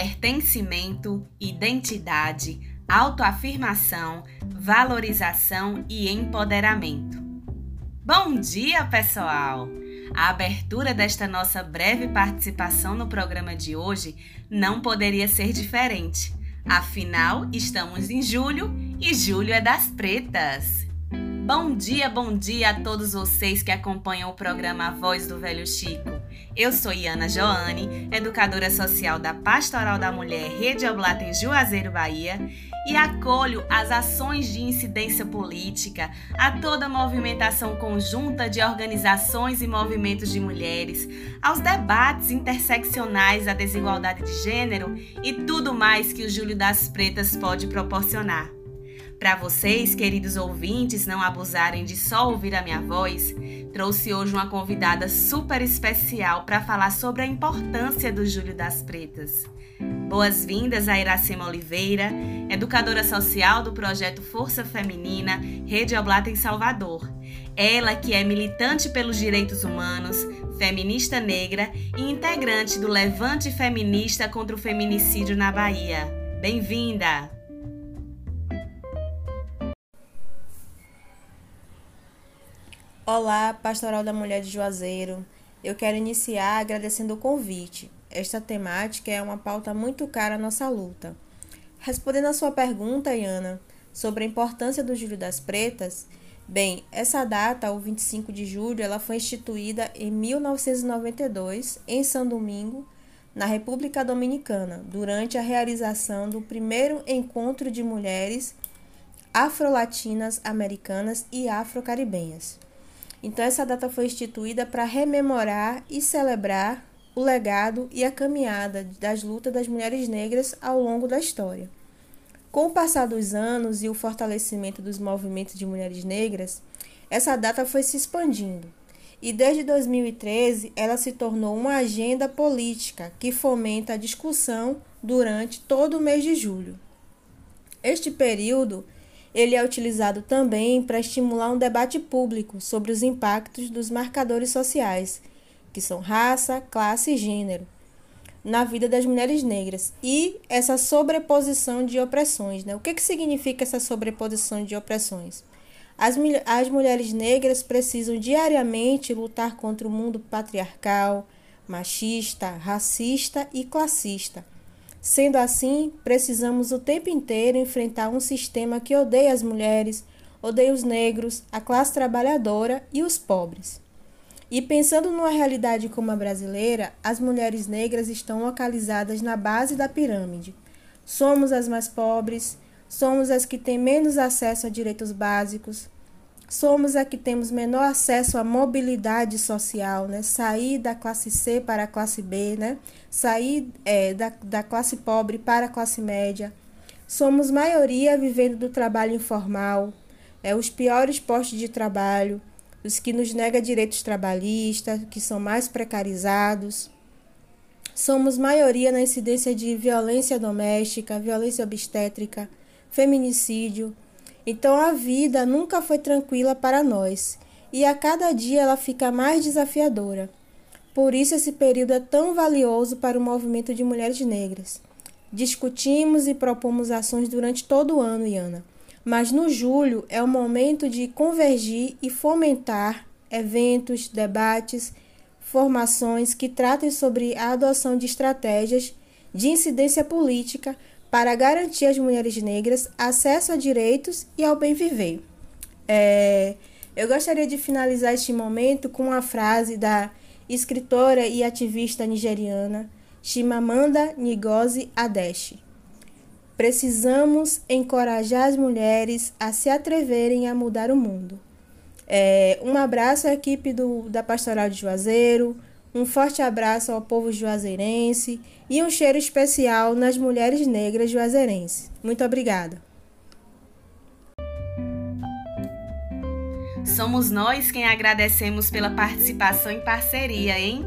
pertencimento, identidade, autoafirmação, valorização e empoderamento. Bom dia, pessoal! A abertura desta nossa breve participação no programa de hoje não poderia ser diferente. Afinal, estamos em julho e julho é das pretas. Bom dia, bom dia a todos vocês que acompanham o programa A Voz do Velho Chico. Eu sou Iana Joane, educadora social da Pastoral da Mulher Rede Oblata em Juazeiro, Bahia, e acolho as ações de incidência política, a toda a movimentação conjunta de organizações e movimentos de mulheres, aos debates interseccionais da desigualdade de gênero e tudo mais que o Júlio das Pretas pode proporcionar. Para vocês, queridos ouvintes, não abusarem de só ouvir a minha voz, trouxe hoje uma convidada super especial para falar sobre a importância do Júlio das Pretas. Boas-vindas a Iracema Oliveira, educadora social do projeto Força Feminina, Rede Oblata em Salvador. Ela que é militante pelos direitos humanos, feminista negra e integrante do Levante Feminista contra o Feminicídio na Bahia. Bem-vinda! Olá, Pastoral da Mulher de Juazeiro. Eu quero iniciar agradecendo o convite. Esta temática é uma pauta muito cara à nossa luta. Respondendo à sua pergunta, Iana, sobre a importância do Júlio das Pretas, bem, essa data, o 25 de julho, ela foi instituída em 1992 em São Domingo, na República Dominicana, durante a realização do primeiro encontro de mulheres afrolatinas, americanas e afrocaribenhas. Então, essa data foi instituída para rememorar e celebrar o legado e a caminhada das lutas das mulheres negras ao longo da história. Com o passar dos anos e o fortalecimento dos movimentos de mulheres negras, essa data foi se expandindo. E desde 2013, ela se tornou uma agenda política que fomenta a discussão durante todo o mês de julho. Este período ele é utilizado também para estimular um debate público sobre os impactos dos marcadores sociais, que são raça, classe e gênero, na vida das mulheres negras e essa sobreposição de opressões. Né? O que, que significa essa sobreposição de opressões? As, as mulheres negras precisam diariamente lutar contra o mundo patriarcal, machista, racista e classista Sendo assim, precisamos o tempo inteiro enfrentar um sistema que odeia as mulheres, odeia os negros, a classe trabalhadora e os pobres. E pensando numa realidade como a brasileira, as mulheres negras estão localizadas na base da pirâmide. Somos as mais pobres, somos as que têm menos acesso a direitos básicos, somos a que temos menor acesso à mobilidade social, né? Sair da classe C para a classe B, né? Sair é, da, da classe pobre para a classe média. Somos maioria vivendo do trabalho informal, é, os piores postos de trabalho, os que nos negam direitos trabalhistas, que são mais precarizados. Somos maioria na incidência de violência doméstica, violência obstétrica, feminicídio, então a vida nunca foi tranquila para nós e a cada dia ela fica mais desafiadora. Por isso esse período é tão valioso para o movimento de mulheres negras. Discutimos e propomos ações durante todo o ano, Iana, mas no julho é o momento de convergir e fomentar eventos, debates, formações que tratem sobre a adoção de estratégias de incidência política para garantir às mulheres negras acesso a direitos e ao bem viver. É, eu gostaria de finalizar este momento com uma frase da escritora e ativista nigeriana Chimamanda Ngozi Adichie. Precisamos encorajar as mulheres a se atreverem a mudar o mundo. É, um abraço à equipe do, da Pastoral de Juazeiro, um forte abraço ao povo juazeirense e um cheiro especial nas mulheres negras juazeirenses. Muito obrigada. Somos nós quem agradecemos pela participação e parceria, hein?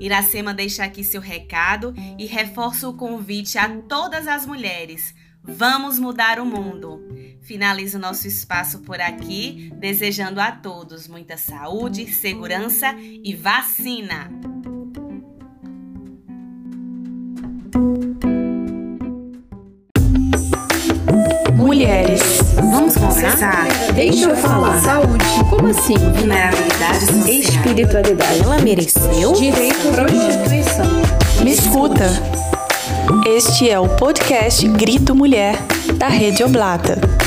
Iracema deixa aqui seu recado e reforça o convite a todas as mulheres. Vamos mudar o mundo. Finalizo nosso espaço por aqui, desejando a todos muita saúde, segurança e vacina! Mulheres, vamos conversar? Deixa eu falar. Saúde. Como assim? Vulnerabilidade social. Espiritualidade. Ela mereceu? Direito à prostituição. Me escuta. Este é o podcast Grito Mulher, da Rede Oblata.